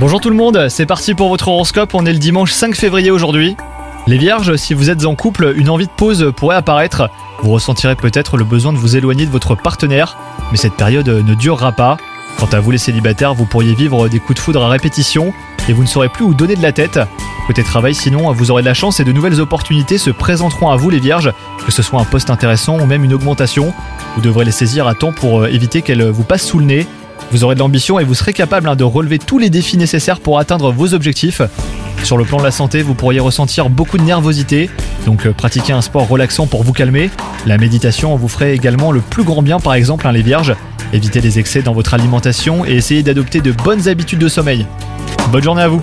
Bonjour tout le monde, c'est parti pour votre horoscope, on est le dimanche 5 février aujourd'hui. Les vierges, si vous êtes en couple, une envie de pause pourrait apparaître. Vous ressentirez peut-être le besoin de vous éloigner de votre partenaire, mais cette période ne durera pas. Quant à vous les célibataires, vous pourriez vivre des coups de foudre à répétition et vous ne saurez plus où donner de la tête. Côté travail, sinon, vous aurez de la chance et de nouvelles opportunités se présenteront à vous les vierges, que ce soit un poste intéressant ou même une augmentation. Vous devrez les saisir à temps pour euh, éviter qu'elles vous passent sous le nez. Vous aurez de l'ambition et vous serez capable hein, de relever tous les défis nécessaires pour atteindre vos objectifs. Sur le plan de la santé, vous pourriez ressentir beaucoup de nervosité, donc euh, pratiquez un sport relaxant pour vous calmer. La méditation vous ferait également le plus grand bien par exemple hein, les vierges. Évitez les excès dans votre alimentation et essayez d'adopter de bonnes habitudes de sommeil. Bonne journée à vous